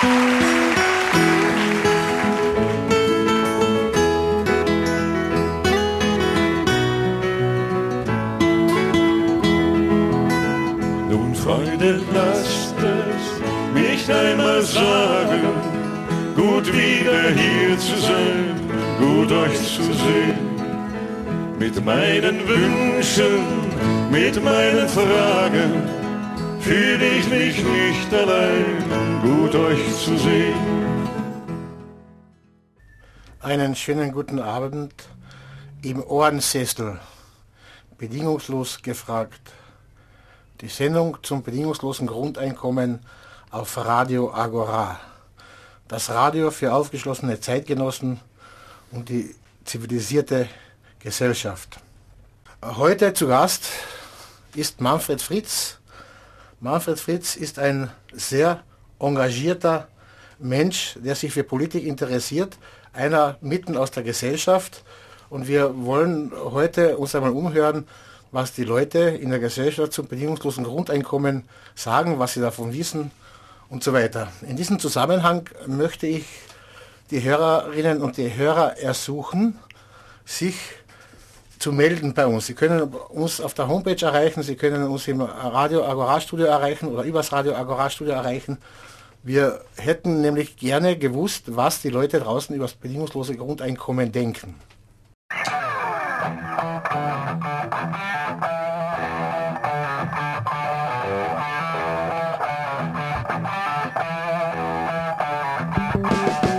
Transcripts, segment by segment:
Nun, Freunde, lasst es mich einmal sagen, gut wieder hier zu sein, gut euch zu sehen. Mit meinen Wünschen, mit meinen Fragen fühle ich mich nicht allein, gut euch zu sehen. Einen schönen guten Abend im Ohrensessel. Bedingungslos gefragt. Die Sendung zum bedingungslosen Grundeinkommen auf Radio Agora. Das Radio für aufgeschlossene Zeitgenossen und die zivilisierte Gesellschaft. Heute zu Gast ist Manfred Fritz. Manfred Fritz ist ein sehr engagierter Mensch, der sich für Politik interessiert, einer mitten aus der Gesellschaft. Und wir wollen heute uns einmal umhören, was die Leute in der Gesellschaft zum bedingungslosen Grundeinkommen sagen, was sie davon wissen und so weiter. In diesem Zusammenhang möchte ich die Hörerinnen und die Hörer ersuchen, sich zu melden bei uns. Sie können uns auf der Homepage erreichen, Sie können uns im Radio Agora Studio erreichen oder übers Radio Agora Studio erreichen. Wir hätten nämlich gerne gewusst, was die Leute draußen über das bedingungslose Grundeinkommen denken. My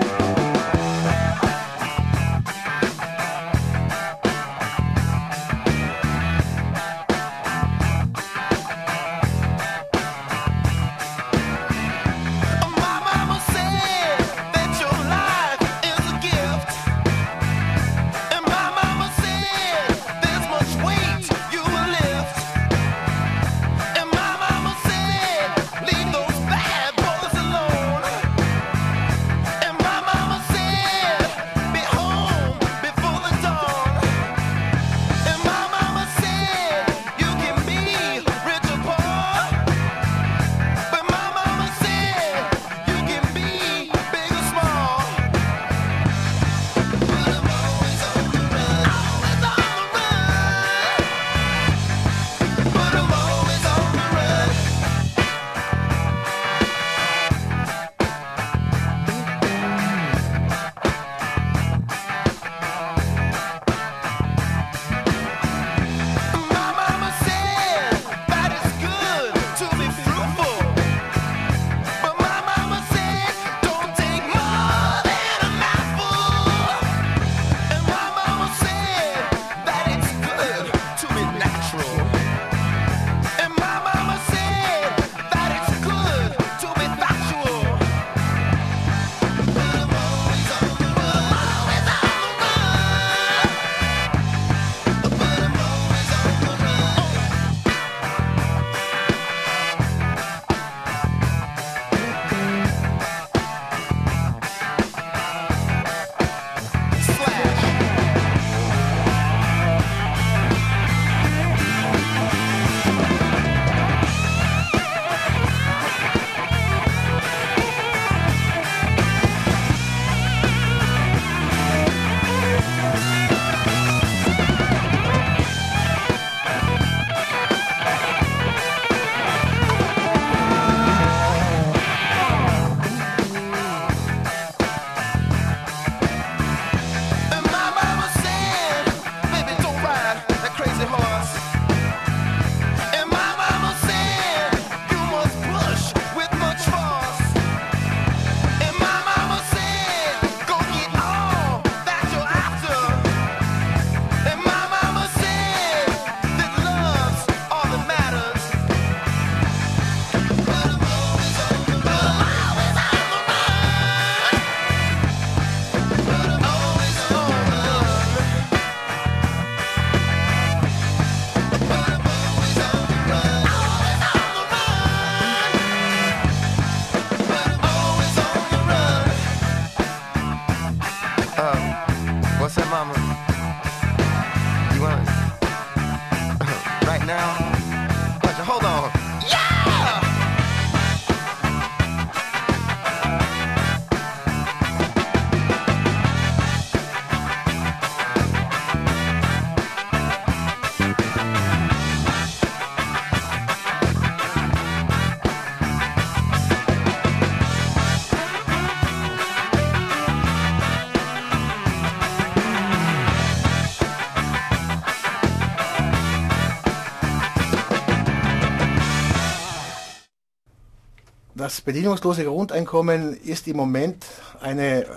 Das bedingungslose Grundeinkommen ist im Moment eine äh,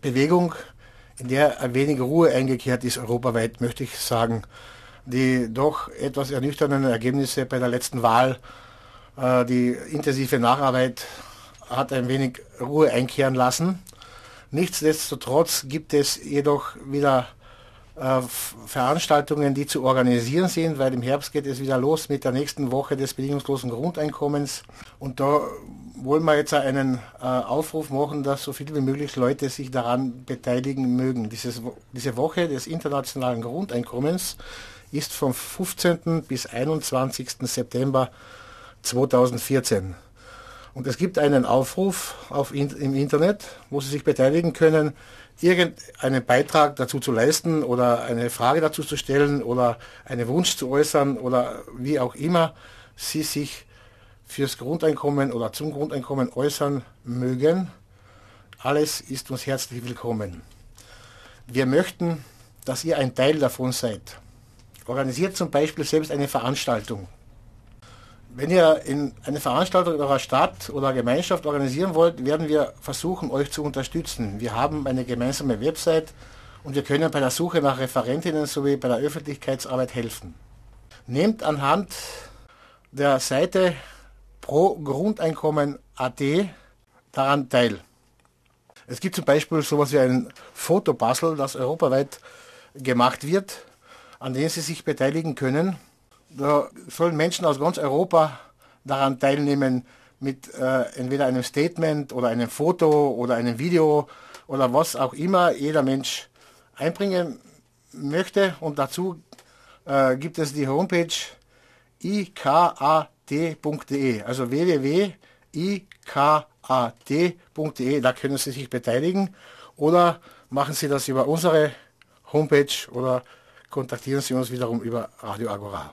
Bewegung, in der ein wenig Ruhe eingekehrt ist, europaweit, möchte ich sagen. Die doch etwas ernüchternden Ergebnisse bei der letzten Wahl, äh, die intensive Nacharbeit hat ein wenig Ruhe einkehren lassen. Nichtsdestotrotz gibt es jedoch wieder äh, Veranstaltungen, die zu organisieren sind, weil im Herbst geht es wieder los mit der nächsten Woche des bedingungslosen Grundeinkommens. Und da wollen wir jetzt einen äh, Aufruf machen, dass so viele wie möglich Leute sich daran beteiligen mögen. Dieses, diese Woche des internationalen Grundeinkommens ist vom 15. bis 21. September 2014. Und es gibt einen Aufruf auf, im Internet, wo Sie sich beteiligen können, irgendeinen Beitrag dazu zu leisten oder eine Frage dazu zu stellen oder einen Wunsch zu äußern oder wie auch immer Sie sich fürs Grundeinkommen oder zum Grundeinkommen äußern mögen. Alles ist uns herzlich willkommen. Wir möchten, dass ihr ein Teil davon seid. Organisiert zum Beispiel selbst eine Veranstaltung. Wenn ihr in eine Veranstaltung in eurer Stadt oder Gemeinschaft organisieren wollt, werden wir versuchen, euch zu unterstützen. Wir haben eine gemeinsame Website und wir können bei der Suche nach Referentinnen sowie bei der Öffentlichkeitsarbeit helfen. Nehmt anhand der Seite pro Grundeinkommen.at daran teil. Es gibt zum Beispiel sowas wie ein Fotopuzzle, das europaweit gemacht wird, an dem Sie sich beteiligen können. Da sollen Menschen aus ganz Europa daran teilnehmen mit äh, entweder einem Statement oder einem Foto oder einem Video oder was auch immer jeder Mensch einbringen möchte. Und dazu äh, gibt es die Homepage ikat.de, also www.ikat.de, da können Sie sich beteiligen oder machen Sie das über unsere Homepage oder kontaktieren Sie uns wiederum über Radio Agora.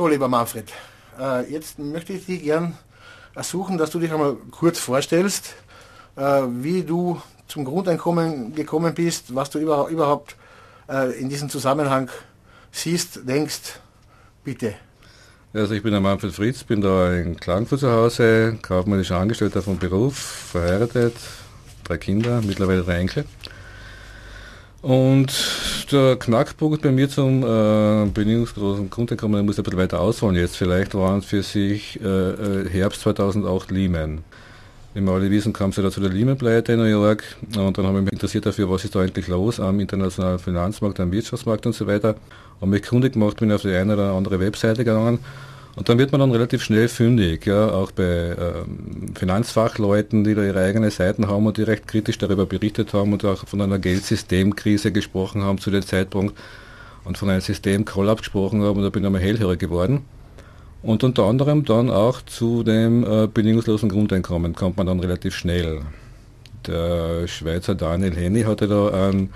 So, lieber Manfred, äh, jetzt möchte ich dich gern ersuchen, dass du dich einmal kurz vorstellst, äh, wie du zum Grundeinkommen gekommen bist, was du über, überhaupt äh, in diesem Zusammenhang siehst, denkst. Bitte. Also ich bin der Manfred Fritz, bin da in Klagenfurt zu Hause, kaufmännischer Angestellter vom Beruf, verheiratet, drei Kinder, mittlerweile drei Enkel. Und der Knackpunkt bei mir zum äh, bedingungslosen Grundeinkommen, ich muss ein bisschen weiter ausholen jetzt, vielleicht waren für sich äh, äh Herbst 2008 Lehman. Wir alle wissen, kam es ja da zu der Lehman-Pleite in New York und dann habe ich mich interessiert dafür, was ist da eigentlich los am internationalen Finanzmarkt, am Wirtschaftsmarkt und so weiter. Und mich kundig gemacht, bin auf die eine oder andere Webseite gegangen und dann wird man dann relativ schnell fündig, ja, auch bei ähm, Finanzfachleuten, die da ihre eigenen Seiten haben und die recht kritisch darüber berichtet haben und auch von einer Geldsystemkrise gesprochen haben zu dem Zeitpunkt und von einem Systemkollaps gesprochen haben und da bin ich einmal hellhörig geworden. Und unter anderem dann auch zu dem äh, bedingungslosen Grundeinkommen kommt man dann relativ schnell. Der Schweizer Daniel Henny hatte da ein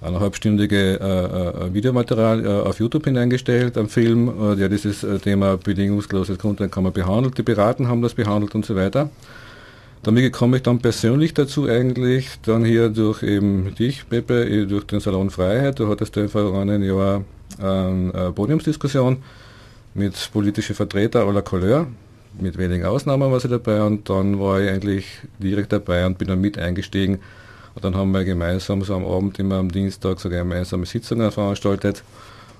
eineinhalbstündige äh, äh, Videomaterial äh, auf YouTube hineingestellt, am Film, äh, der dieses äh, Thema bedingungsloses Grundeinkommen behandelt. Die Beraten haben das behandelt und so weiter. Damit komme ich dann persönlich dazu eigentlich, dann hier durch eben dich, Pepe, eh, durch den Salon Freiheit. Du hattest ja vor einem Jahr eine Podiumsdiskussion mit politischen Vertretern aller Couleur, mit wenigen Ausnahmen war sie dabei und dann war ich eigentlich direkt dabei und bin dann mit eingestiegen und dann haben wir gemeinsam so am Abend immer am Dienstag so gemeinsame Sitzungen veranstaltet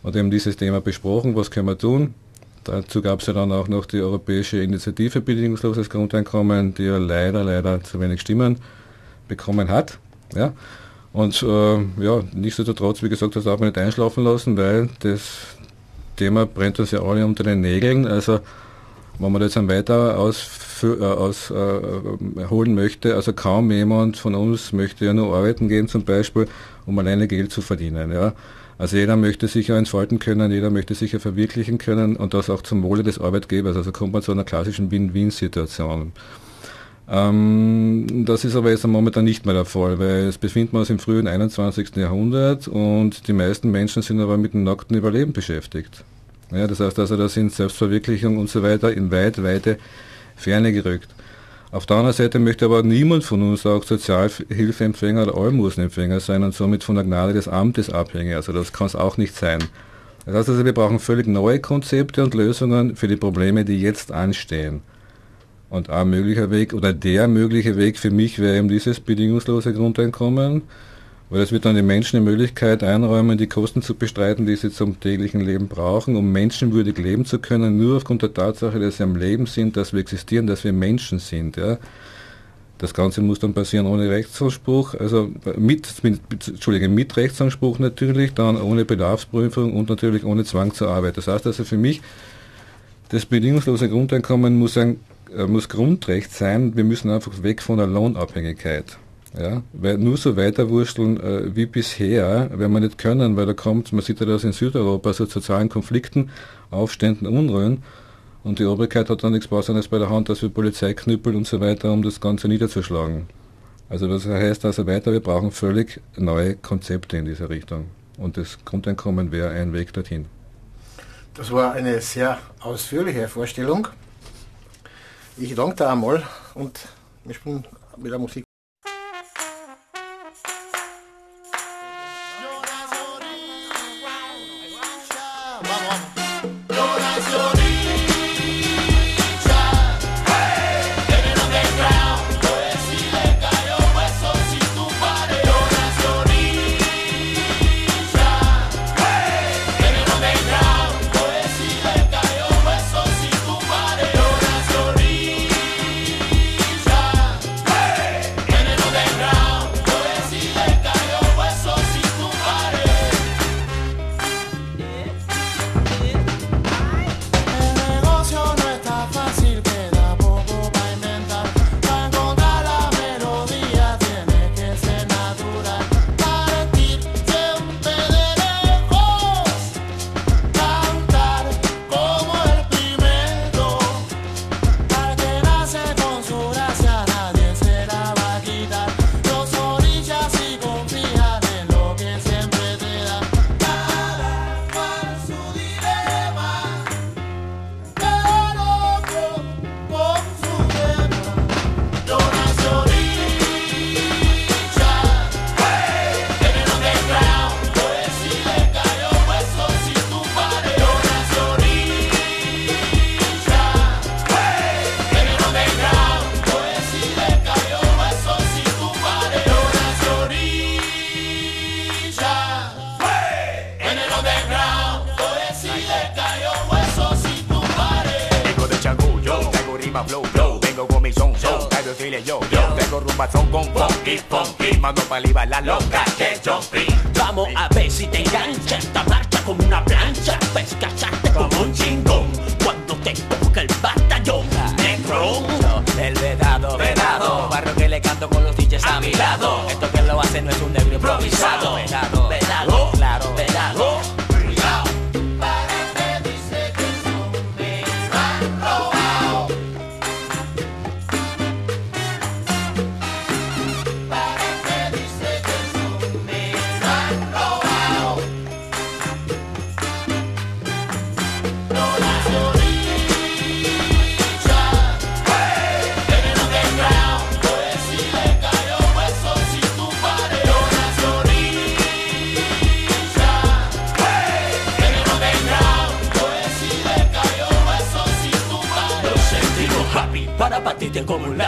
und eben dieses Thema besprochen, was können wir tun. Dazu gab es ja dann auch noch die Europäische Initiative Bedingungsloses Grundeinkommen, die ja leider, leider zu wenig Stimmen bekommen hat. Ja. Und äh, ja, nichtsdestotrotz, wie gesagt, das darf man nicht einschlafen lassen, weil das Thema brennt uns ja alle unter den Nägeln. Also wenn man das dann weiter ausholen aus, äh, möchte, also kaum jemand von uns möchte ja nur arbeiten gehen zum Beispiel, um alleine Geld zu verdienen. Ja. Also jeder möchte sich ja entfalten können, jeder möchte sich ja verwirklichen können und das auch zum Wohle des Arbeitgebers. Also kommt man zu einer klassischen Win-Win-Situation. Ähm, das ist aber jetzt momentan nicht mehr der Fall, weil es befindet man uns im frühen 21. Jahrhundert und die meisten Menschen sind aber mit dem nackten Überleben beschäftigt. Ja, das heißt also, da sind Selbstverwirklichung und so weiter in weit, weite Ferne gerückt. Auf der anderen Seite möchte aber niemand von uns auch Sozialhilfeempfänger oder Almosenempfänger sein und somit von der Gnade des Amtes abhängig. Also das kann es auch nicht sein. Das heißt also, wir brauchen völlig neue Konzepte und Lösungen für die Probleme, die jetzt anstehen. Und ein möglicher Weg oder der mögliche Weg für mich wäre eben dieses bedingungslose Grundeinkommen, weil es wird dann den Menschen die Möglichkeit einräumen, die Kosten zu bestreiten, die sie zum täglichen Leben brauchen, um menschenwürdig leben zu können, nur aufgrund der Tatsache, dass sie am Leben sind, dass wir existieren, dass wir Menschen sind. Ja. Das Ganze muss dann passieren ohne Rechtsanspruch, also mit, mit, Entschuldige, mit Rechtsanspruch natürlich, dann ohne Bedarfsprüfung und natürlich ohne Zwang zur Arbeit. Das heißt also für mich, das bedingungslose Grundeinkommen muss ein äh, muss Grundrecht sein, wir müssen einfach weg von der Lohnabhängigkeit. Ja, weil nur so weiterwursteln äh, wie bisher, werden wir nicht können, weil da kommt, man sieht ja das in Südeuropa, so sozialen Konflikten, Aufständen, Unruhen. Und die Obrigkeit hat dann nichts Passendes bei der Hand, dass wir Polizei knüppeln und so weiter, um das Ganze niederzuschlagen. Also das heißt also weiter, wir brauchen völlig neue Konzepte in dieser Richtung. Und das Grundeinkommen wäre ein Weg dorthin. Das war eine sehr ausführliche Vorstellung. Ich danke dir einmal und wir spielen mit der Musik.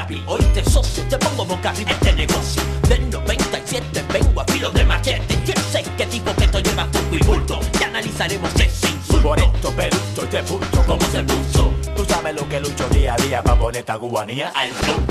Como. Hoy te socio, te pongo boca arriba este negocio. Del 97 vengo a filo de machete. Yo sé que digo que esto lleva poco y bulto. Y analizaremos ese insulto. Por esto, peruto y te punto ¿Cómo se puso? Tú sabes lo que lucho día a día para poner esta cubanía Al club.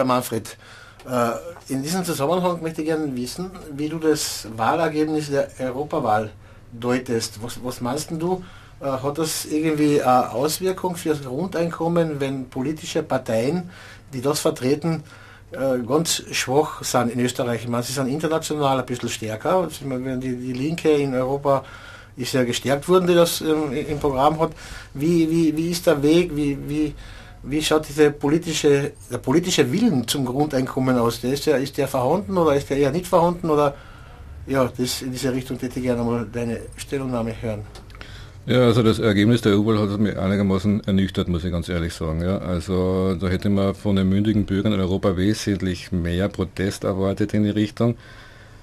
Lieber Manfred, äh, in diesem Zusammenhang möchte ich gerne wissen, wie du das Wahlergebnis der Europawahl deutest. Was, was meinst du? Äh, Hat das irgendwie eine Auswirkung für das Grundeinkommen, wenn politische Parteien, die das vertreten, äh, ganz schwach sind in Österreich? Ich meine, sie sind international ein bisschen stärker. Die, Linke in Europa ist ja gestärkt worden, die das im Programm hat. Wie, wie, wie ist der Weg? Wie, wie, wie schaut diese politische, der politische Willen zum Grundeinkommen aus? Der ist, der, ist der vorhanden oder ist der eher nicht vorhanden? Oder ja, das, in diese Richtung hätte ich gerne mal deine Stellungnahme hören. Ja, also das Ergebnis der EU-Wahl hat mich einigermaßen ernüchtert, muss ich ganz ehrlich sagen. Ja, also da hätte man von den mündigen Bürgern in Europa wesentlich mehr Protest erwartet in die Richtung,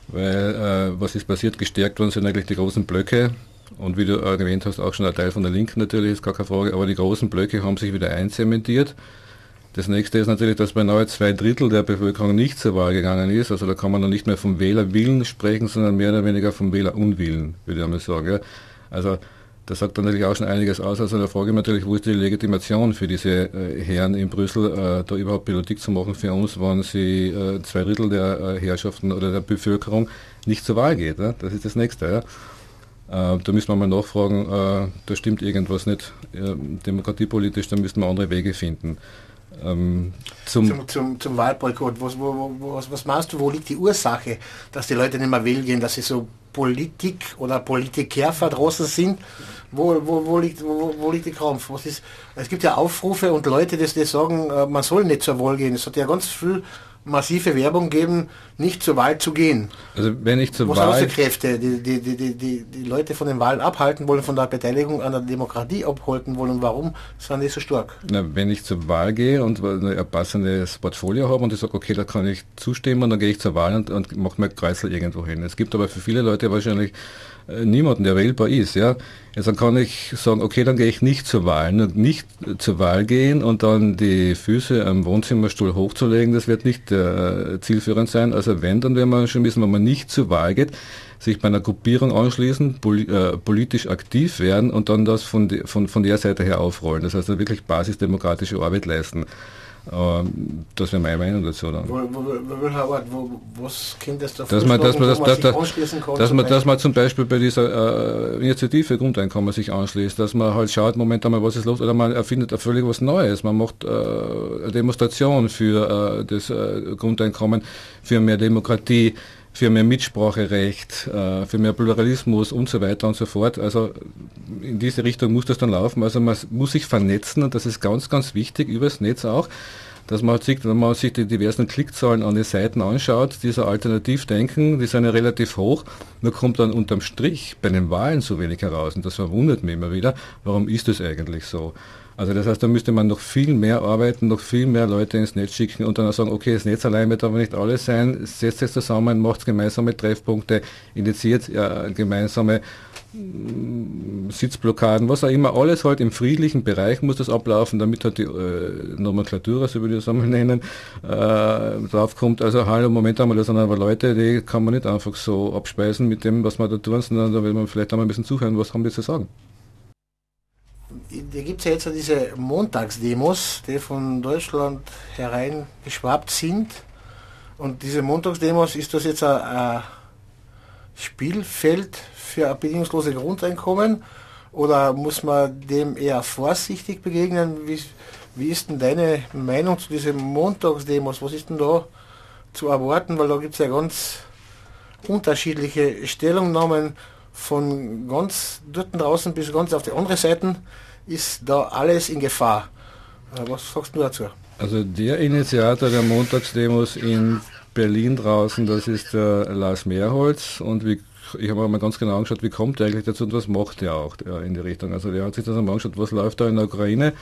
weil äh, was ist passiert? Gestärkt worden sind eigentlich die großen Blöcke und wie du äh, erwähnt hast, auch schon ein Teil von der Linken natürlich, ist gar keine Frage, aber die großen Blöcke haben sich wieder einzementiert. Das nächste ist natürlich, dass beinahe zwei Drittel der Bevölkerung nicht zur Wahl gegangen ist. Also da kann man noch nicht mehr vom Wählerwillen sprechen, sondern mehr oder weniger vom Wählerunwillen, würde ich einmal sagen. Ja. Also das sagt dann natürlich auch schon einiges aus. Also da frage ich mich natürlich, wo ist die Legitimation für diese äh, Herren in Brüssel, äh, da überhaupt Politik zu machen für uns, wenn sie äh, zwei Drittel der äh, Herrschaften oder der Bevölkerung nicht zur Wahl geht. Ja? Das ist das Nächste. Ja? Äh, da müssen wir mal nachfragen, äh, da stimmt irgendwas nicht äh, demokratiepolitisch, da müssen wir andere Wege finden. Ähm, zum, Zum, zum, zum Wahlboykott, was, was, was meinst du, wo liegt die Ursache, dass die Leute nicht mehr wählen gehen, dass sie so Politik oder Politiker verdrossen sind? Wo, wo, wo, liegt, wo, wo liegt der Krampf? Was ist, es gibt ja Aufrufe und Leute, die, die sagen, man soll nicht zur Wahl gehen. Es hat ja ganz viel massive Werbung geben, nicht zur Wahl zu gehen. Also wenn ich zur Wahl... sind Kräfte, die, die, die, die, die, die Leute von den Wahlen abhalten wollen, von der Beteiligung an der Demokratie abhalten wollen warum sind die so stark? Na, wenn ich zur Wahl gehe und ein passendes Portfolio habe und ich sage, okay, da kann ich zustimmen, dann gehe ich zur Wahl und, und mache mir Kreisel irgendwo hin. Es gibt aber für viele Leute wahrscheinlich niemanden, der wählbar ist. Ja? Jetzt dann kann ich sagen, okay, dann gehe ich nicht zur Wahl. Nur nicht zur Wahl gehen und dann die Füße am Wohnzimmerstuhl hochzulegen, das wird nicht äh, zielführend sein. Also wenn, dann werden wir schon wissen, wenn man nicht zur Wahl geht, sich bei einer Gruppierung anschließen, poli äh, politisch aktiv werden und dann das von, die, von, von der Seite her aufrollen. Das heißt, wirklich basisdemokratische Arbeit leisten. Ähm, das wäre meine Meinung dazu dann. Wo, wo, wo, was kommt das da Dass man, dass man, das, dass, sich dass, dass zum man, dass Beispiel? man zum Beispiel bei dieser äh, Initiative Grundeinkommen sich anschließt, dass man halt schaut, Moment einmal, was ist los, oder man erfindet da völlig was Neues. Man macht äh, eine Demonstration für äh, das äh, Grundeinkommen, für mehr Demokratie, für mehr Mitspracherecht, äh, für mehr Pluralismus und so weiter und so fort. Also in diese Richtung muss das dann laufen. Also man muss sich vernetzen und das ist ganz, ganz wichtig, übers Netz auch dass man halt sieht, wenn man sich die diversen Klickzahlen an den Seiten anschaut, dieser Alternativdenken, die sind ja relativ hoch, nur kommt dann unterm Strich bei den Wahlen so wenig heraus und das verwundert mich immer wieder, warum ist das eigentlich so? Also das heißt, da müsste man noch viel mehr arbeiten, noch viel mehr Leute ins Netz schicken und dann auch sagen, okay, das Netz allein wird aber nicht alles sein, setzt es zusammen, macht gemeinsame Treffpunkte, initiiert ja, gemeinsame mm, Sitzblockaden, was auch immer, alles halt im friedlichen Bereich muss das ablaufen, damit halt die äh, Nomenklatur, so würde ich das einmal nennen, äh, draufkommt. Also hallo, Moment einmal, das sind aber Leute, die kann man nicht einfach so abspeisen mit dem, was wir da tun, sondern da will man vielleicht einmal ein bisschen zuhören, was haben die zu sagen. Da gibt es ja jetzt so diese Montagsdemos, die von Deutschland hereingeschwappt sind. Und diese Montagsdemos, ist das jetzt ein, ein Spielfeld für ein bedingungslose Grundeinkommen? Oder muss man dem eher vorsichtig begegnen? Wie, wie ist denn deine Meinung zu diesen Montagsdemos? Was ist denn da zu erwarten? Weil da gibt es ja ganz unterschiedliche Stellungnahmen von ganz dort draußen bis ganz auf die andere Seite ist da alles in Gefahr. Äh, Was sagst du dazu? Also der Initiator der Montagsdemos in Berlin draußen, das ist der Lars Mehrholz und wie, ich habe mal ganz genau angeschaut, wie kommt er eigentlich dazu und was macht er auch in die Richtung. Also der hat sich das einmal angeschaut, was läuft da in der Ukraine,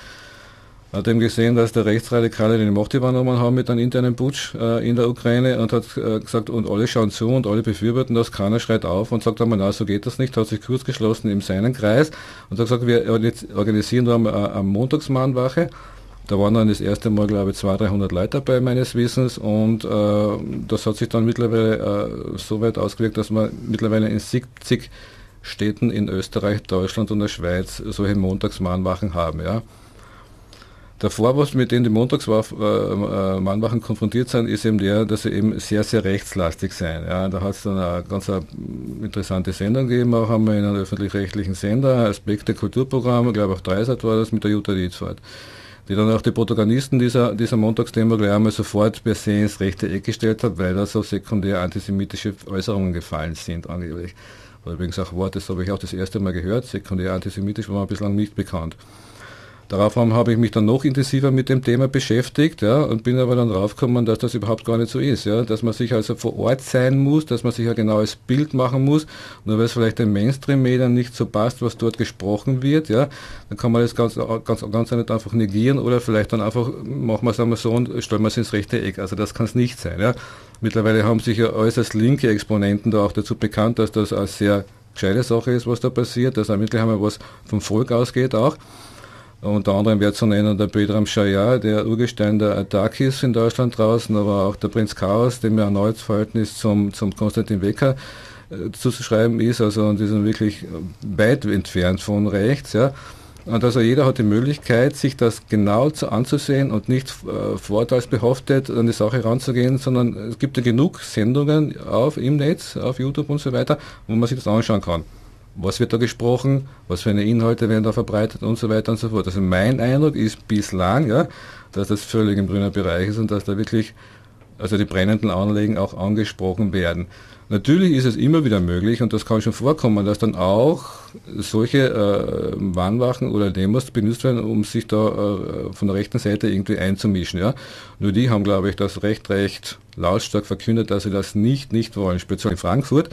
hat eben gesehen, dass der Rechtsradikale die Macht übernommen haben mit einem internen Putsch äh, in der Ukraine und hat äh, gesagt, und alle schauen zu und alle befürworten das, keiner schreit auf und sagt einmal, na, so geht das nicht, hat sich kurz geschlossen in seinen Kreis und hat gesagt, wir organisieren da eine, eine Montagsmahnwache. Da waren dann das erste Mal, glaube ich, 200, 300 Leute dabei, meines Wissens. Und äh, das hat sich dann mittlerweile äh, so weit ausgewirkt, dass wir mittlerweile in 70 Städten in Österreich, Deutschland und der Schweiz solche Montagsmahnwachen haben. Ja. Der Vorwurf, mit dem die Montagsmahnwachen konfrontiert sind, ist eben der, dass sie eben sehr, sehr rechtslastig sein. Ja, da hat es dann eine ganz interessante Sendung gegeben, auch wir in einem öffentlich-rechtlichen Sender, Aspekte Kulturprogramm, ich glaube auch Dreisat war das, mit der Jutta Dietzfahrt die dann auch die Protagonisten dieser, dieser Montagsdemo gleich einmal sofort per se ins rechte Eck gestellt hat, weil da so sekundär antisemitische Äußerungen gefallen sind, angeblich. Oder übrigens auch Wort, das habe ich auch das erste Mal gehört, sekundär antisemitisch war mir bislang nicht bekannt. Darauf habe ich mich dann noch intensiver mit dem Thema beschäftigt, ja, und bin aber dann draufgekommen, dass das überhaupt gar nicht so ist, ja, dass man sich also vor Ort sein muss, dass man sich ein genaues Bild machen muss, nur weil es vielleicht den Mainstream-Medien nicht so passt, was dort gesprochen wird, ja, dann kann man das ganz, ganz, ganz nicht einfach negieren oder vielleicht dann einfach, machen wir es einmal so und stellen wir es ins rechte Eck, also das kann es nicht sein, ja. Mittlerweile haben sich ja äußerst linke Exponenten da auch dazu bekannt, dass das eine sehr gescheite Sache ist, was da passiert, dass da mittlerweile was vom Volk ausgeht auch. Unter anderem wird zu nennen der Bedram Shaya, der Urgestein der Atakis in Deutschland draußen, aber auch der Prinz Chaos, dem ja erneut Verhältnis zum, zum Konstantin Wecker äh, zuzuschreiben ist, also und die sind wirklich weit entfernt von rechts, ja. Und also jeder hat die Möglichkeit, sich das genau zu anzusehen und nicht äh, vorteilsbehaftet an die Sache ranzugehen, sondern es gibt ja genug Sendungen auf im Netz, auf YouTube und so weiter, wo man sich das anschauen kann was wird da gesprochen, was für eine Inhalte werden da verbreitet und so weiter und so fort. Also mein Eindruck ist bislang, ja, dass das völlig im grünen Bereich ist und dass da wirklich also die brennenden Anlegen auch angesprochen werden. Natürlich ist es immer wieder möglich und das kann schon vorkommen, dass dann auch solche äh, Warnwachen oder Demos benutzt werden, um sich da äh, von der rechten Seite irgendwie einzumischen. Ja? Nur die haben, glaube ich, das recht, recht lautstark verkündet, dass sie das nicht, nicht wollen. Speziell in Frankfurt,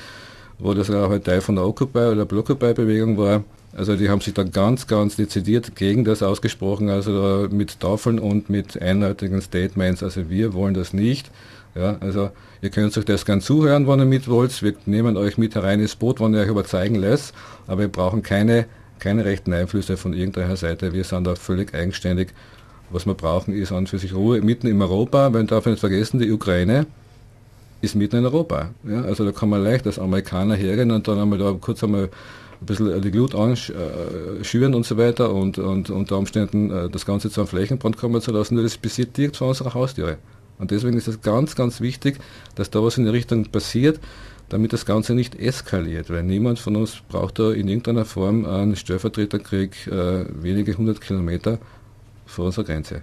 wo das auch ein Teil von der Occupy oder Blockupy-Bewegung war. Also die haben sich da ganz, ganz dezidiert gegen das ausgesprochen, also mit Tafeln und mit eindeutigen Statements. Also wir wollen das nicht. Ja, also ihr könnt euch das gern zuhören, wenn ihr mit wollt. Wir nehmen euch mit herein ins Boot, wenn ihr euch überzeugen lässt. Aber wir brauchen keine, keine rechten Einflüsse von irgendeiner Seite. Wir sind da völlig eigenständig. Was wir brauchen, ist an für sich Ruhe mitten in Europa. Man darf nicht vergessen, die Ukraine ist mitten in Europa. Ja, also da kann man leicht als Amerikaner hergehen und dann einmal da kurz einmal ein bisschen die Glut anschüren und so weiter und, und unter Umständen äh, das Ganze zu einem Flächenbrand kommen zu lassen, das passiert direkt vor unserer Haustüre. Und deswegen ist es ganz, ganz wichtig, dass da was in der Richtung passiert, damit das Ganze nicht eskaliert, weil niemand von uns braucht da in irgendeiner Form einen Stellvertreterkrieg äh, wenige hundert Kilometer vor unserer Grenze.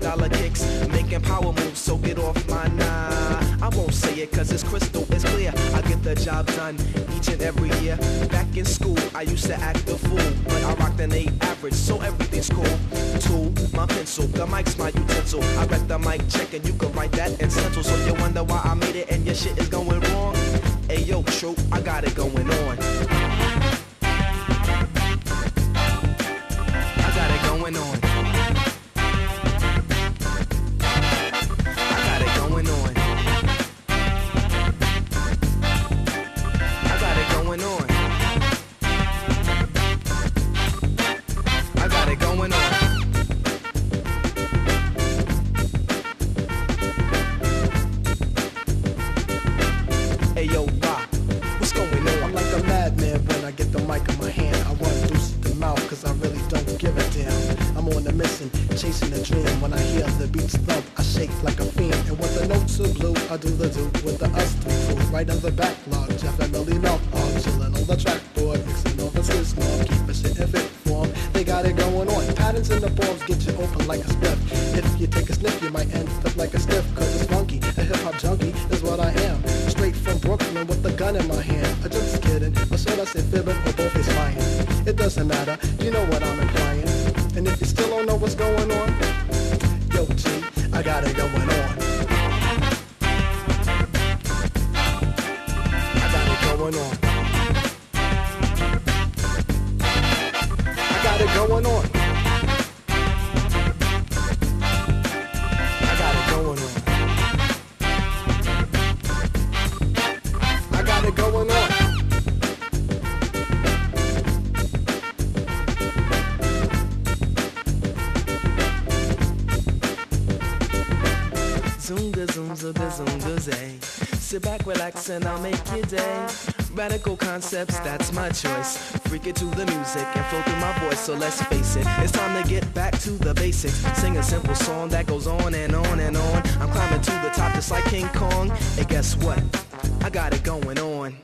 Dollar kicks. Making power moves, so get off my nah. I won't say it cause it's crystal, it's clear. I get the job done each and every year. Back in school, I used to act a fool, but I rocked an 8 average, so everything's cool. Tool, my pencil, the mic's my utensil. I bet the mic check and you can write that in stencil. So you wonder why I made it and your shit is going wrong. Hey yo, true, I got it going on. Sit back, relax, and I'll make your day. Radical concepts, that's my choice. Freak it to the music and flow through my voice. So let's face it, it's time to get back to the basics. Sing a simple song that goes on and on and on. I'm climbing to the top just like King Kong. And guess what? I got it going on.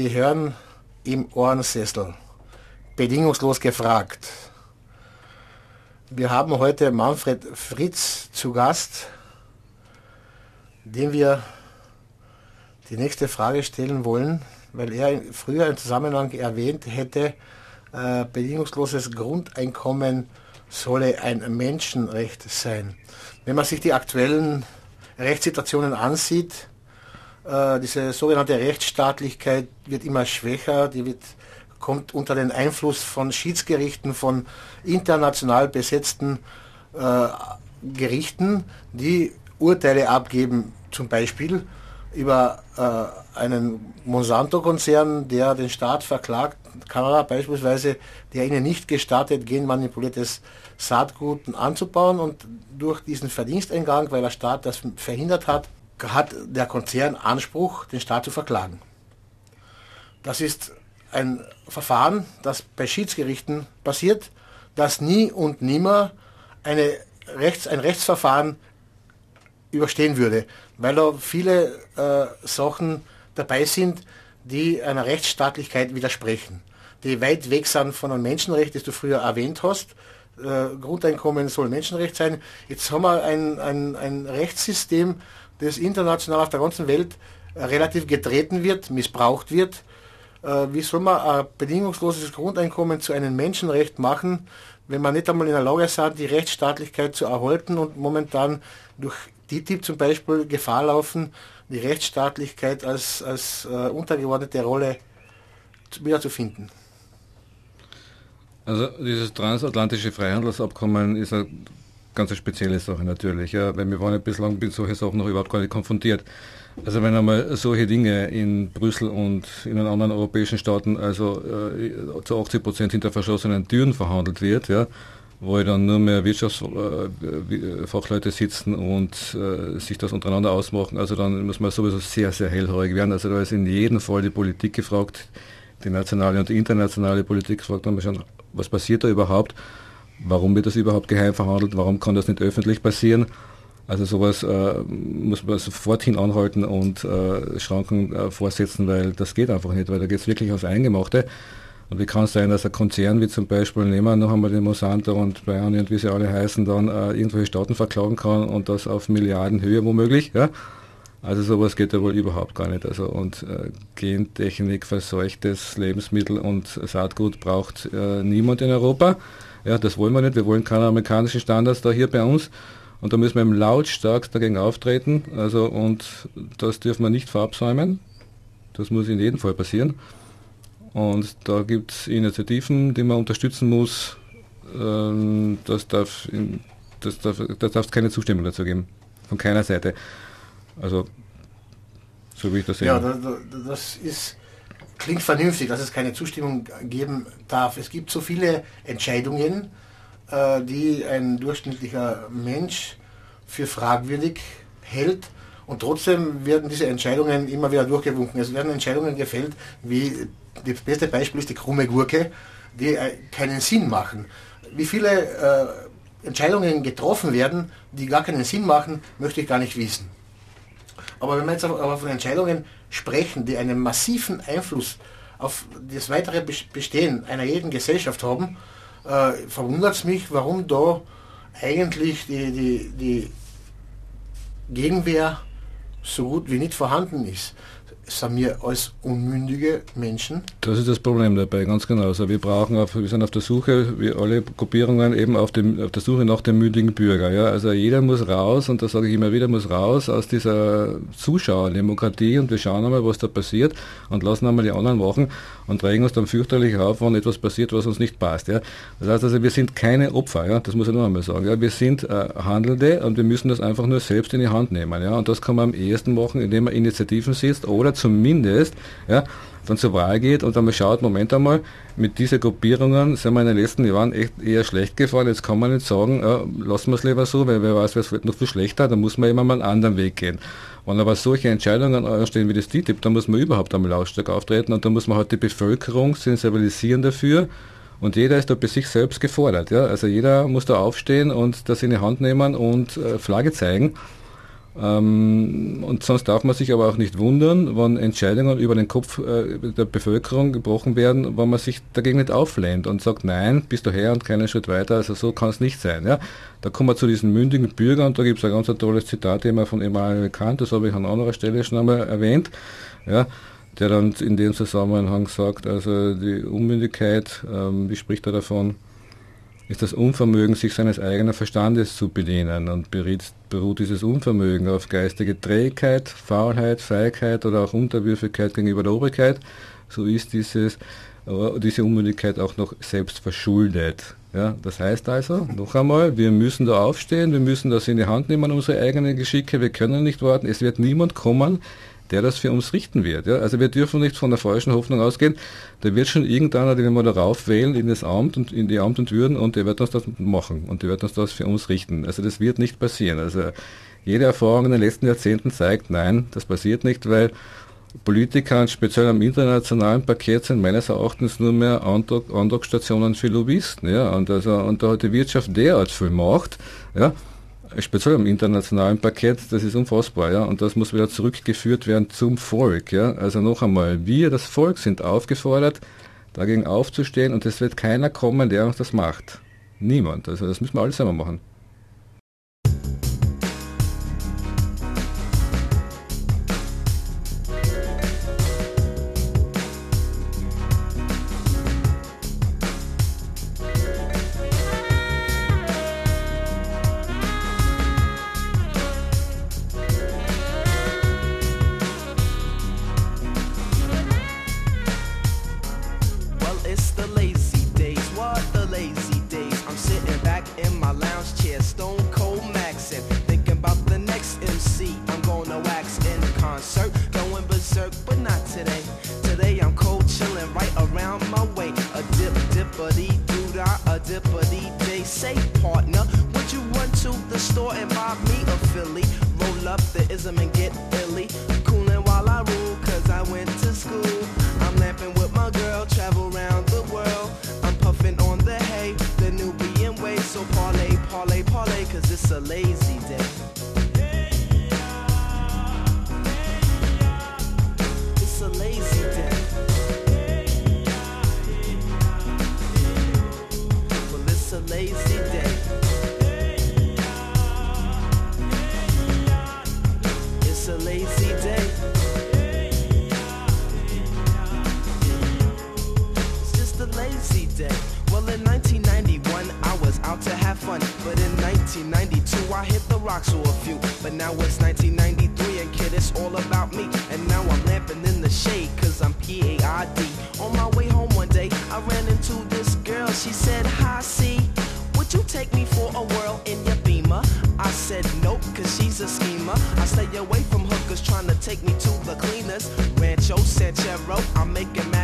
Sie hören im Ohrensessel. Bedingungslos gefragt. Wir haben heute Manfred Fritz zu Gast, dem wir die nächste Frage stellen wollen, weil er früher im Zusammenhang erwähnt hätte, äh, bedingungsloses Grundeinkommen solle ein Menschenrecht sein. Wenn man sich die aktuellen Rechtssituationen ansieht, äh, diese sogenannte Rechtsstaatlichkeit wird immer schwächer, die wird, kommt unter den Einfluss von Schiedsgerichten, von international besetzten äh, Gerichten, die Urteile abgeben, zum Beispiel über äh, einen Monsanto-Konzern, der den Staat verklagt, Kanada beispielsweise, der ihnen nicht gestattet, genmanipuliertes Saatgut anzubauen und durch diesen Verdiensteingang, weil der Staat das verhindert hat, hat der Konzern Anspruch, den Staat zu verklagen. Das ist ein Verfahren, das bei Schiedsgerichten passiert, das nie und nimmer eine Rechts, ein Rechtsverfahren überstehen würde, weil da viele äh, Sachen dabei sind, die einer Rechtsstaatlichkeit widersprechen, die weit weg sind von einem Menschenrecht, das du früher erwähnt hast. Äh, Grundeinkommen soll Menschenrecht sein. Jetzt haben wir ein, ein, ein Rechtssystem, das international auf der ganzen Welt äh, relativ getreten wird, missbraucht wird. Äh, wie soll man ein bedingungsloses Grundeinkommen zu einem Menschenrecht machen, wenn man nicht einmal in der Lage ist, die Rechtsstaatlichkeit zu erhalten und momentan durch TTIP zum Beispiel Gefahr laufen, die Rechtsstaatlichkeit als, als äh, untergeordnete Rolle wiederzufinden. Also dieses transatlantische Freihandelsabkommen ist eine ganz spezielle Sache natürlich, ja, weil wir waren ja bislang mit solchen Sachen noch überhaupt gar nicht konfrontiert. Also wenn einmal solche Dinge in Brüssel und in den anderen europäischen Staaten also äh, zu 80 Prozent hinter verschlossenen Türen verhandelt wird, ja, wo dann nur mehr Wirtschaftsfachleute sitzen und äh, sich das untereinander ausmachen, also dann muss man sowieso sehr, sehr hellhörig werden. Also da ist in jedem Fall die Politik gefragt, die nationale und die internationale Politik gefragt, haben schon, was passiert da überhaupt? Warum wird das überhaupt geheim verhandelt? Warum kann das nicht öffentlich passieren? Also sowas äh, muss man sofort hin anhalten und äh, Schranken äh, vorsetzen, weil das geht einfach nicht, weil da geht es wirklich aufs Eingemachte. Und wie kann es sein, dass ein Konzern wie zum Beispiel, nehmen wir noch einmal den Monsanto und Bayern und wie sie alle heißen, dann äh, irgendwelche Staaten verklagen kann und das auf Milliardenhöhe womöglich, ja? Also sowas geht ja wohl überhaupt gar nicht. Also und äh, Gentechnik, verseuchtes Lebensmittel und Saatgut braucht äh, niemand in Europa. Ja, das wollen wir nicht. Wir wollen keine amerikanischen Standards da hier bei uns. Und da müssen wir eben lautstark dagegen auftreten. Also, und das dürfen wir nicht verabsäumen. Das muss in jedem Fall passieren. Und da gibt es Initiativen, die man unterstützen muss. Ähm, das darf, das darf, das darf es keine Zustimmung dazu geben. Von keiner Seite. Also, so wie ich das sehe. Ja, das, das ist, klingt vernünftig, dass es keine Zustimmung geben darf. Es gibt so viele Entscheidungen, äh, die ein durchschnittlicher Mensch für fragwürdig hält. Und trotzdem werden diese Entscheidungen immer wieder durchgewunken. Es werden Entscheidungen gefällt, wie das beste Beispiel ist die krumme Gurke, die äh, keinen Sinn machen. Wie viele äh, Entscheidungen getroffen werden, die gar keinen Sinn machen, möchte ich gar nicht wissen. Aber wenn wir jetzt aber von Entscheidungen sprechen, die einen massiven Einfluss auf das weitere Bestehen einer jeden Gesellschaft haben, äh, verwundert es mich, warum da eigentlich die, die, die Gegenwehr so gut wie nicht vorhanden ist. Sind wir als unmündige Menschen? Das ist das Problem dabei, ganz genau. Also wir brauchen auf, wir sind auf der Suche, wie alle Gruppierungen eben auf, dem, auf der Suche nach dem mündigen Bürger. Ja? Also jeder muss raus, und das sage ich immer wieder, muss raus aus dieser Zuschauerdemokratie und wir schauen einmal, was da passiert und lassen einmal die anderen machen und regen uns dann fürchterlich auf, wenn etwas passiert, was uns nicht passt. Ja? Das heißt also, wir sind keine Opfer, ja? das muss ich noch einmal sagen. Ja? Wir sind äh, Handelnde und wir müssen das einfach nur selbst in die Hand nehmen. Ja? Und das kann man am ehesten machen, indem man Initiativen sitzt oder zumindest ja, dann zur Wahl geht und dann mal schaut, Moment einmal, mit diesen Gruppierungen sind wir in den letzten Jahren echt eher schlecht gefahren. Jetzt kann man nicht sagen, ja, lassen wir es lieber so, weil wer weiß, es wird noch viel schlechter, dann muss man immer mal einen anderen Weg gehen. Wenn aber solche Entscheidungen anstehen wie das TTIP, dann muss man überhaupt einmal lautstark auftreten und dann muss man halt die Bevölkerung sensibilisieren dafür. Und jeder ist da bei sich selbst gefordert. Ja? Also jeder muss da aufstehen und das in die Hand nehmen und äh, Flagge zeigen. Ähm, und sonst darf man sich aber auch nicht wundern, wenn Entscheidungen über den Kopf äh, der Bevölkerung gebrochen werden, wenn man sich dagegen nicht auflehnt und sagt, nein, bis daher und keinen Schritt weiter, also so kann es nicht sein. Ja? Da kommen wir zu diesen mündigen Bürgern und da gibt es ein ganz tolles Zitat immer von Emmanuel Kant, das habe ich an anderer Stelle schon einmal erwähnt, ja? der dann in dem Zusammenhang sagt, also die Unmündigkeit, ähm, wie spricht er davon? Ist das Unvermögen, sich seines eigenen Verstandes zu bedienen und beruht, dieses Unvermögen auf geistige Trägheit, Faulheit, Feigheit oder auch Unterwürfigkeit gegenüber der Obrigkeit, so ist dieses, äh, diese Unmündigkeit auch noch selbst verschuldet. Ja, das heißt also, noch einmal, wir müssen da aufstehen, wir müssen das in die Hand nehmen, unsere eigenen Geschicke, wir können nicht warten, es wird niemand kommen, der das für uns richten wird. Ja? Also wir dürfen nicht von der falschen Hoffnung ausgehen, da wird schon irgendeiner, den wir darauf wählen in das Amt und in die Amt und Würden und der wird uns das machen und der wird uns das für uns richten. Also das wird nicht passieren. Also jede Erfahrung in den letzten Jahrzehnten zeigt, nein, das passiert nicht, weil Politiker, speziell am internationalen Paket, sind meines Erachtens nur mehr Antrag, Antragsstationen für Lobbyisten. Ja? Und, also, und da hat die Wirtschaft derart viel Macht, ja? Speziell im internationalen Paket, das ist unfassbar, ja, und das muss wieder zurückgeführt werden zum Volk, ja. Also noch einmal, wir, das Volk, sind aufgefordert, dagegen aufzustehen und es wird keiner kommen, der uns das macht. Niemand. Also das müssen wir alles selber machen.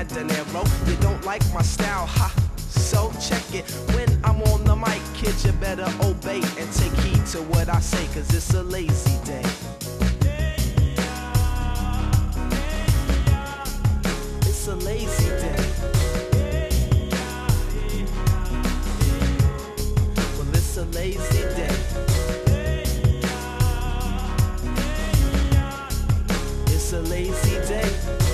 Mad dinero. You don't like my style, ha. So check it. When I'm on the mic, kid, you better obey and take heed to what I say, cause it's a lazy day. It's a lazy day. Well, it's a lazy day. It's a lazy day.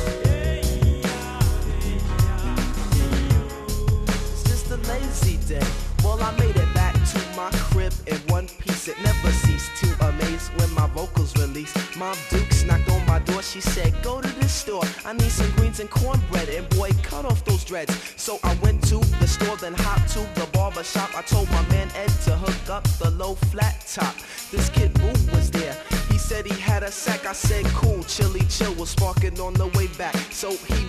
Lazy day. Well, I made it back to my crib in one piece. It never ceased to amaze when my vocals released. Mom Dukes knocked on my door. She said, Go to the store. I need some greens and cornbread. And boy, cut off those dreads. So I went to the store, then hopped to the barber shop. I told my man Ed to hook up the low flat top. This kid Boo was there. He said he had a sack. I said, Cool, chilly chill was sparking on the way back. So he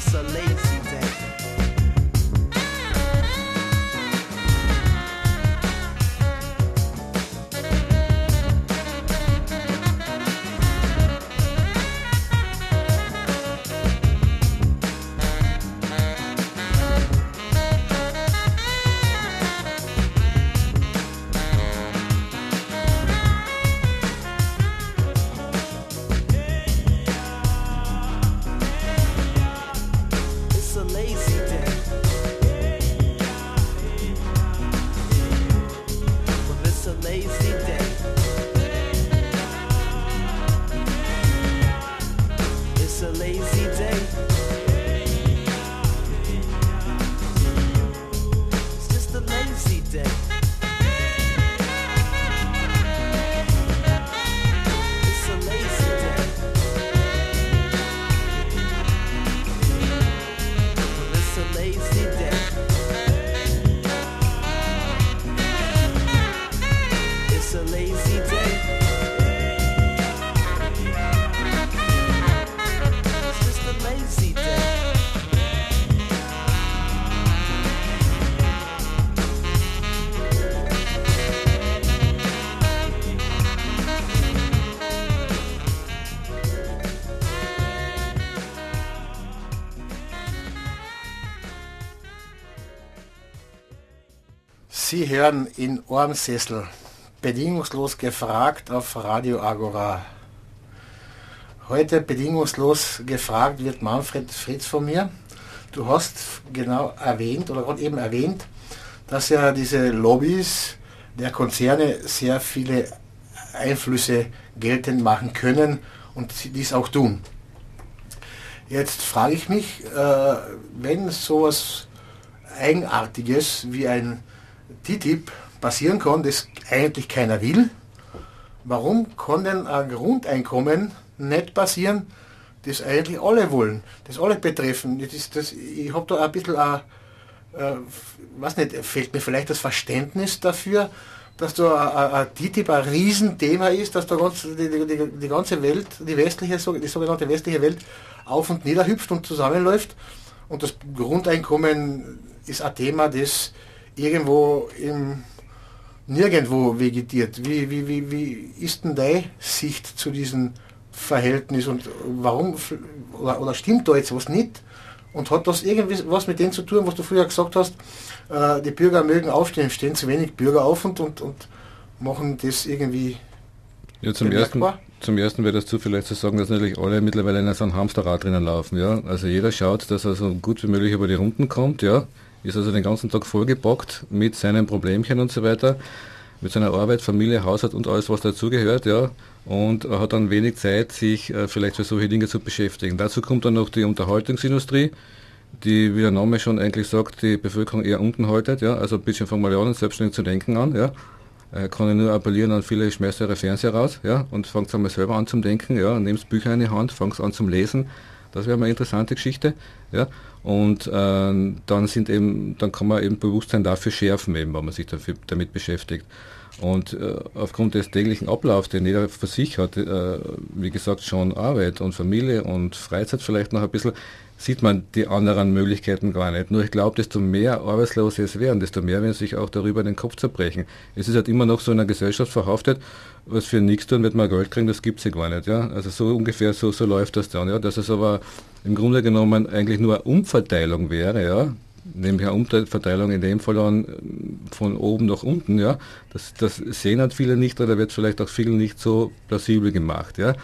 Sicily hören in Ohrensessel bedingungslos gefragt auf Radio Agora. Heute bedingungslos gefragt wird Manfred Fritz von mir. Du hast genau erwähnt oder gerade eben erwähnt, dass ja diese Lobbys der Konzerne sehr viele Einflüsse geltend machen können und dies auch tun. Jetzt frage ich mich, äh, wenn sowas Eigenartiges wie ein TTIP passieren kann, das eigentlich keiner will, warum kann denn ein Grundeinkommen nicht passieren, das eigentlich alle wollen, das alle betreffen? Das ist, das, ich habe da ein bisschen, ein, äh, was nicht, fehlt mir vielleicht das Verständnis dafür, dass da ein, ein TTIP ein Riesenthema ist, dass da ganz, die, die, die ganze Welt, die westliche, die sogenannte westliche Welt auf und nieder hüpft und zusammenläuft. Und das Grundeinkommen ist ein Thema, das irgendwo im nirgendwo vegetiert. Wie, wie, wie, wie ist denn deine Sicht zu diesem Verhältnis und warum oder, oder stimmt da jetzt was nicht? Und hat das irgendwie was mit dem zu tun, was du früher gesagt hast, äh, die Bürger mögen aufstehen, stehen zu wenig Bürger auf und, und, und machen das irgendwie Ja, zum ersten, bemerkbar? zum ersten wäre das zu vielleicht zu sagen, dass natürlich alle mittlerweile in so einem Hamsterrad drinnen laufen, ja. Also jeder schaut, dass er so gut wie möglich über die Runden kommt, ja. Ist also den ganzen Tag vollgepackt mit seinen Problemchen und so weiter, mit seiner Arbeit, Familie, Haushalt und alles, was dazugehört, ja. Und hat dann wenig Zeit, sich äh, vielleicht für solche Dinge zu beschäftigen. Dazu kommt dann noch die Unterhaltungsindustrie, die, wie der Name schon eigentlich sagt, die Bevölkerung eher unten haltet, ja. Also ein bisschen wir an, selbstständig zu denken an, ja. Äh, kann ich nur appellieren an viele, schmeißt eure Fernseher raus, ja, und fangt einmal selber an zum Denken, ja, nehmt Bücher in die Hand, fangt an zum Lesen. Das wäre mal eine interessante Geschichte, ja. Und äh, dann sind eben, dann kann man eben Bewusstsein dafür schärfen, eben, wenn man sich dafür, damit beschäftigt. Und äh, aufgrund des täglichen Ablaufs, den jeder für sich hat, äh, wie gesagt, schon Arbeit und Familie und Freizeit vielleicht noch ein bisschen, sieht man die anderen Möglichkeiten gar nicht. Nur ich glaube, desto mehr Arbeitslose es werden, desto mehr werden sich auch darüber den Kopf zerbrechen. Es ist halt immer noch so in einer Gesellschaft verhaftet, was für nichts tun, wird man Geld kriegen, das gibt's ja gar nicht. Ja? Also so ungefähr so, so läuft das dann. Ja? Dass es aber im Grunde genommen eigentlich nur eine Umverteilung wäre, ja, nämlich eine Umverteilung in dem Fall dann von oben nach unten, ja, das, das sehen halt viele nicht oder wird vielleicht auch vielen nicht so plausibel gemacht, ja.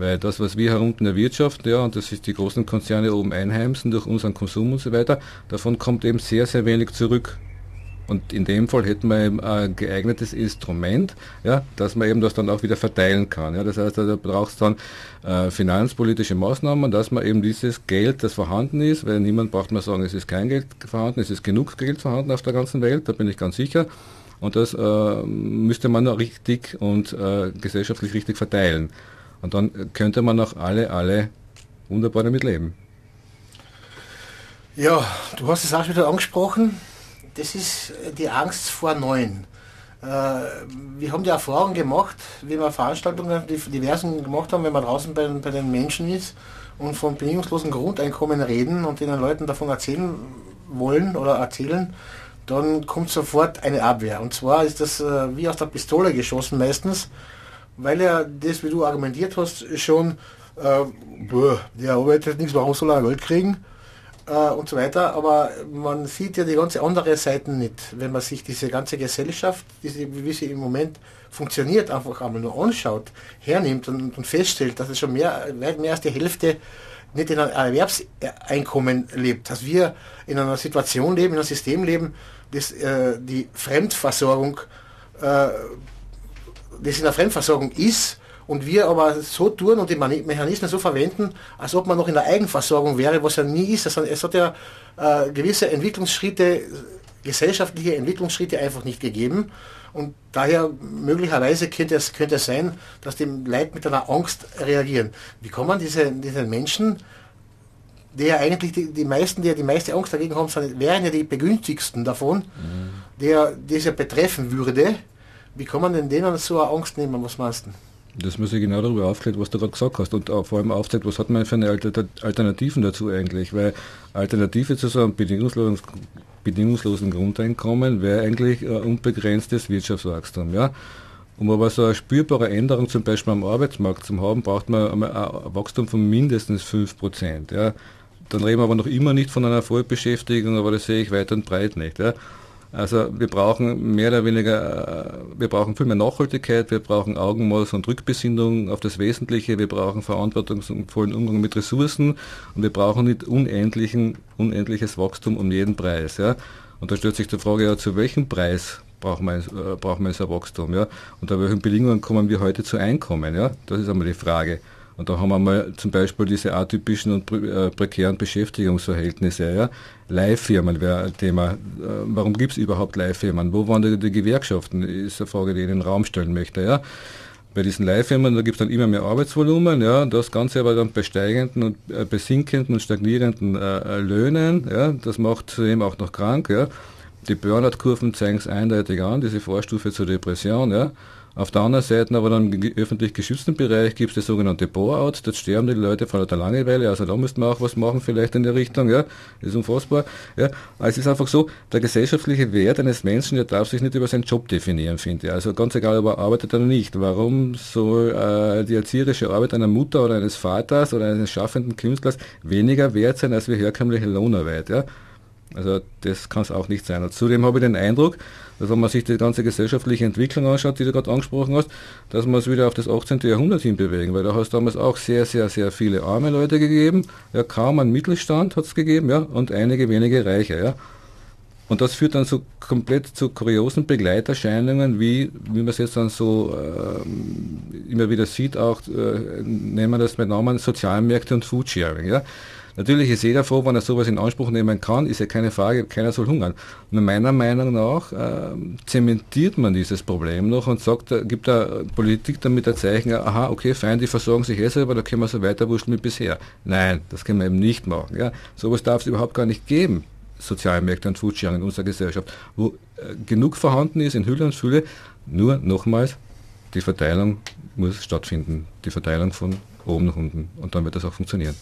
Weil das, was wir herunten erwirtschaften, ja, und das ist die großen Konzerne oben einheimsen durch unseren Konsum und so weiter, davon kommt eben sehr, sehr wenig zurück. Und in dem Fall hätten wir eben ein geeignetes Instrument, ja, dass man eben das dann auch wieder verteilen kann. Ja. Das heißt, da braucht es dann äh, finanzpolitische Maßnahmen, dass man eben dieses Geld, das vorhanden ist, weil niemand braucht mehr sagen, es ist kein Geld vorhanden, es ist genug Geld vorhanden auf der ganzen Welt, da bin ich ganz sicher. Und das äh, müsste man noch richtig und äh, gesellschaftlich richtig verteilen. Und dann könnte man auch alle, alle wunderbar damit leben. Ja, du hast es auch wieder angesprochen. Das ist die Angst vor Neuen. Äh, wir haben die Erfahrung gemacht, wie wir Veranstaltungen, die diversen gemacht haben, wenn man draußen bei, bei den Menschen ist und von bedingungslosen Grundeinkommen reden und den Leuten davon erzählen wollen oder erzählen, dann kommt sofort eine Abwehr. Und zwar ist das äh, wie aus der Pistole geschossen meistens, weil er das, wie du argumentiert hast, schon, äh, boah, der arbeitet nichts, warum soll er Geld kriegen? äh, und so weiter, aber man sieht ja die ganze andere Seite nicht, wenn man sich diese ganze Gesellschaft, diese, wie sie im Moment funktioniert, einfach einmal nur anschaut, hernimmt und, und feststellt, dass es schon mehr, weit mehr als die Hälfte nicht in einem Erwerbseinkommen lebt, dass wir in einer Situation leben, in einem System leben, das äh, die Fremdversorgung, äh, das in der Fremdversorgung ist und wir aber so tun und die Mechanismen so verwenden, als ob man noch in der Eigenversorgung wäre, was ja nie ist. Also es hat ja äh, gewisse Entwicklungsschritte, gesellschaftliche Entwicklungsschritte einfach nicht gegeben. Und daher möglicherweise könnte es, könnte es sein, dass die Leute mit einer Angst reagieren. Wie kann man diese, diese Menschen, die ja eigentlich die, die meisten, die ja die meiste Angst dagegen haben, sind, wären ja die begünstigsten davon, der diese betreffen würde. Wie kann man denn denen so eine Angst nehmen? Was meinst du? Das muss ich genau darüber aufklären, was du gerade gesagt hast und vor allem aufzeigt, was hat man für eine Alter Alternativen dazu eigentlich, weil Alternative zu so einem bedingungslosen, bedingungslosen Grundeinkommen wäre eigentlich ein unbegrenztes Wirtschaftswachstum, ja. Um aber so eine spürbare Änderung zum Beispiel am Arbeitsmarkt zu haben, braucht man ein Wachstum von mindestens 5%, ja. Dann reden wir aber noch immer nicht von einer Vollbeschäftigung, aber das sehe ich weit und breit nicht, ja. Also wir brauchen mehr oder weniger, äh, wir brauchen viel mehr Nachhaltigkeit, wir brauchen Augenmaß und Rückbesinnung auf das Wesentliche, wir brauchen verantwortungsvollen Umgang mit Ressourcen und wir brauchen nicht unendlichen, unendliches Wachstum um jeden Preis. Ja? Und da stellt sich die Frage, ja, zu welchem Preis brauchen wir, äh, brauchen wir so Wachstum? Ja? Unter welchen Bedingungen kommen wir heute zu Einkommen? Ja? Das ist einmal die Frage. Und da haben wir mal zum Beispiel diese atypischen und äh, prekären Beschäftigungsverhältnisse. Ja? Leihfirmen wäre ein Thema. Äh, warum gibt es überhaupt Leihfirmen? Wo waren die, die Gewerkschaften? Ist eine Frage, die ich in den Raum stellen möchte. Ja? Bei diesen Leihfirmen, da gibt es dann immer mehr Arbeitsvolumen, ja, das Ganze aber dann bei steigenden und äh, bei sinkenden und stagnierenden äh, Löhnen, ja, das macht zudem auch noch krank, ja. Die Burnout-Kurven zeigen es eindeutig an, diese Vorstufe zur Depression, ja. Auf der anderen Seite aber dann im öffentlich geschützten Bereich gibt es das sogenannte Bore-out, dort sterben die Leute vor der Langeweile, also da müsste man auch was machen vielleicht in der Richtung, ja, ist unfassbar. Ja. Es ist einfach so, der gesellschaftliche Wert eines Menschen, der darf sich nicht über seinen Job definieren, finde ich. Also ganz egal, ob er arbeitet oder nicht. Warum soll äh, die erzieherische Arbeit einer Mutter oder eines Vaters oder eines schaffenden Künstlers weniger wert sein als wie herkömmliche Lohnarbeit, ja? Also das kann es auch nicht sein. Und zudem habe ich den Eindruck, dass wenn man sich die ganze gesellschaftliche Entwicklung anschaut, die du gerade angesprochen hast, dass wir es wieder auf das 18. Jahrhundert hinbewegen, weil da hast damals auch sehr, sehr, sehr viele arme Leute gegeben, ja kaum einen Mittelstand hat es gegeben, ja, und einige wenige Reiche, ja. Und das führt dann so komplett zu kuriosen Begleiterscheinungen, wie, wie man es jetzt dann so ähm, immer wieder sieht, auch äh, nennen wir das mit Namen Sozialmärkte und Foodsharing. Ja? Natürlich ist jeder froh, wenn er sowas in Anspruch nehmen kann, ist ja keine Frage, keiner soll hungern. Und meiner Meinung nach äh, zementiert man dieses Problem noch und sagt, äh, gibt da Politik damit ein Zeichen, aha, okay, fein, die versorgen sich eh selber, da können wir so weiter wuscheln wie bisher. Nein, das können wir eben nicht machen. Ja? Sowas darf es überhaupt gar nicht geben. Sozialmärkte und Foodsharing in unserer Gesellschaft, wo äh, genug vorhanden ist in Hülle und Fülle. Nur nochmals, die Verteilung muss stattfinden. Die Verteilung von oben nach unten. Und dann wird das auch funktionieren.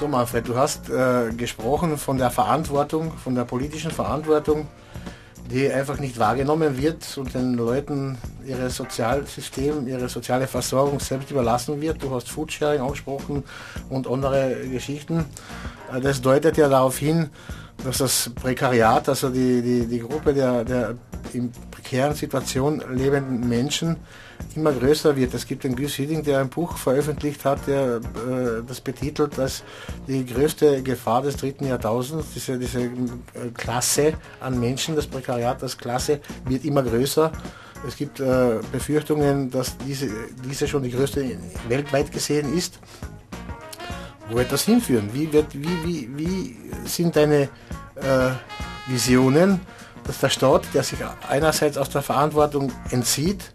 So, Manfred, du hast äh, gesprochen von der Verantwortung, von der politischen Verantwortung, die einfach nicht wahrgenommen wird und den Leuten ihre Sozialsystem, ihre soziale Versorgung selbst überlassen wird. Du hast Foodsharing angesprochen und andere Geschichten. Äh, Das deutet ja darauf hin, dass das Prekariat, also die, die, die Gruppe der, der in prekären Situation lebenden Menschen immer größer wird. Es gibt den Gus Hidding, der ein Buch veröffentlicht hat, der äh, das betitelt als die größte Gefahr des dritten Jahrtausends. Diese, diese äh, Klasse an Menschen, das Prekariat als Klasse wird immer größer. Es gibt äh, Befürchtungen, dass diese, diese schon die größte weltweit gesehen ist. Wo wird das hinführen? Wie, wird, wie, wie, wie sind deine äh, Visionen, dass der Staat, der sich einerseits aus der Verantwortung entzieht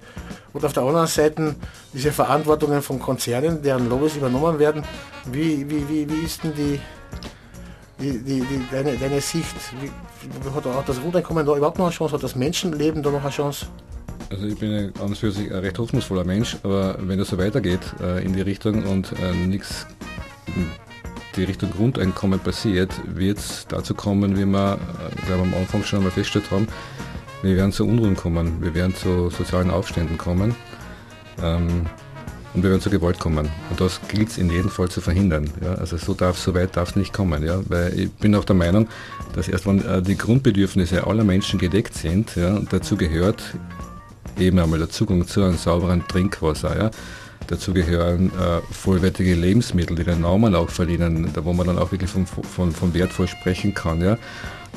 und auf der anderen Seite diese Verantwortungen von Konzernen, deren Lobes übernommen werden, wie, wie, wie, wie ist denn die, die, die, die, deine, deine Sicht? Wie, hat auch das Grundeinkommen da überhaupt noch eine Chance? Hat das Menschenleben da noch eine Chance? Also ich bin an und für sich ein recht hoffnungsvoller Mensch, aber wenn das so weitergeht äh, in die Richtung und äh, nichts die Richtung Grundeinkommen passiert, wird es dazu kommen, wie wir, äh, glaube am Anfang schon einmal festgestellt haben, wir werden zu Unruhen kommen, wir werden zu sozialen Aufständen kommen ähm, und wir werden zu Gewalt kommen. Und das gilt es in jedem Fall zu verhindern. Ja? Also so, darf, so weit darf es nicht kommen. Ja? Weil ich bin auch der Meinung, dass erst wenn äh, die Grundbedürfnisse aller Menschen gedeckt sind, ja, und dazu gehört eben einmal der Zugang zu einem sauberen Trinkwasser. Ja? Dazu gehören äh, vollwertige Lebensmittel, die den Namen auch verdienen, da wo man dann auch wirklich von, von, von wertvoll sprechen kann. Ja?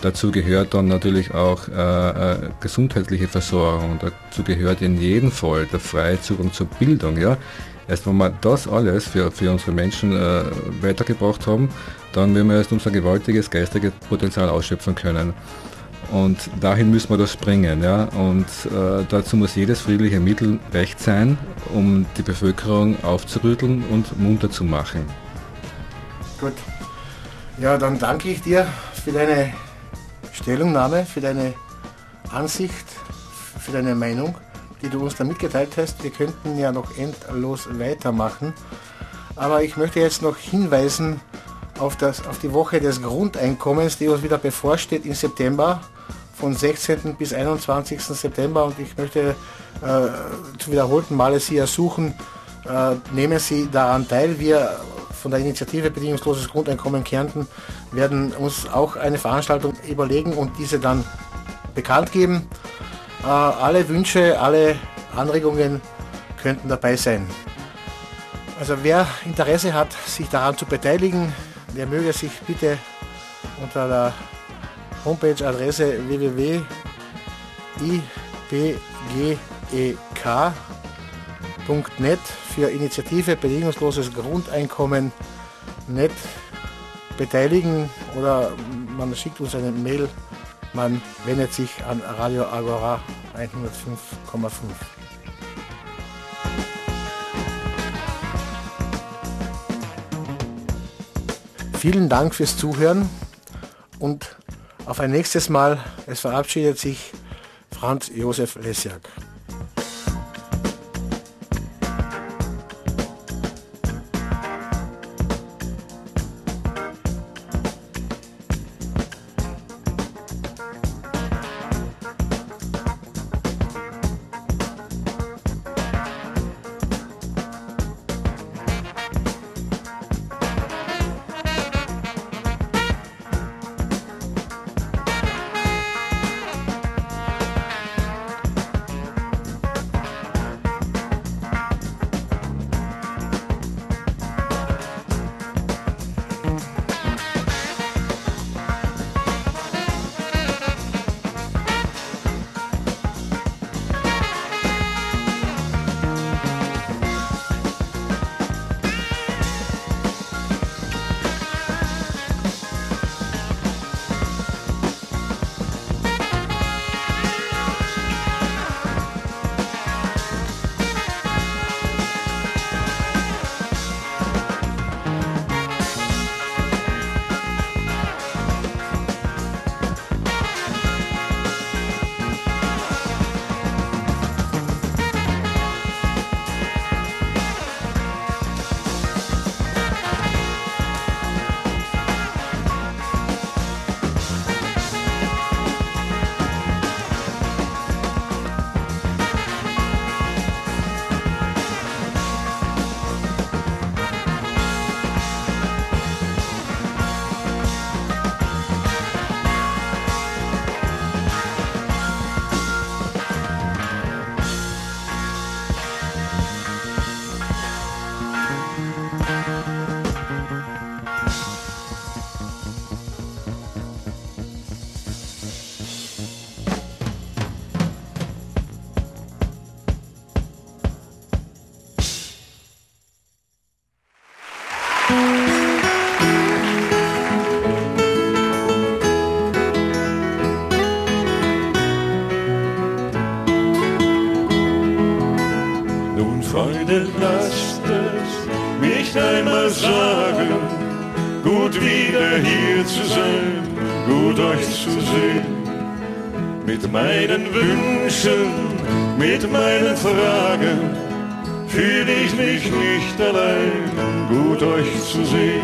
Dazu gehört dann natürlich auch äh, äh, gesundheitliche Versorgung. Dazu gehört in jedem Fall der freie Zugang zur Bildung. Ja? Erst wenn wir das alles für, für unsere Menschen äh, weitergebracht haben, dann werden wir erst unser gewaltiges geistiges Potenzial ausschöpfen können. Und dahin müssen wir das bringen. Ja? Und äh, dazu muss jedes friedliche Mittel recht sein, um die Bevölkerung aufzurütteln und munter zu machen. Gut. Ja, dann danke ich dir für deine Stellungnahme, für deine Ansicht, für deine Meinung, die du uns da mitgeteilt hast. Wir könnten ja noch endlos weitermachen. Aber ich möchte jetzt noch hinweisen auf, das, auf die Woche des Grundeinkommens, die uns wieder bevorsteht im September, von 16. bis 21. September. Und ich möchte äh, zu wiederholten Male Sie ersuchen, äh, nehmen Sie daran teil. Wir von der Initiative Bedingungsloses Grundeinkommen Kärnten werden uns auch eine Veranstaltung überlegen und diese dann bekannt geben. Äh, alle Wünsche, alle Anregungen könnten dabei sein. Also wer Interesse hat, sich daran zu beteiligen, der möge sich bitte unter der Homepage-Adresse www.ibgek.net für Initiative bedingungsloses Grundeinkommen net beteiligen oder man schickt uns eine Mail, man wendet sich an Radio Agora 105,5. Vielen Dank fürs Zuhören und auf ein nächstes Mal. Es verabschiedet sich Franz Josef Lesjak. Meinen Wünschen, mit meinen Fragen fühle ich mich nicht allein, gut euch zu sehen.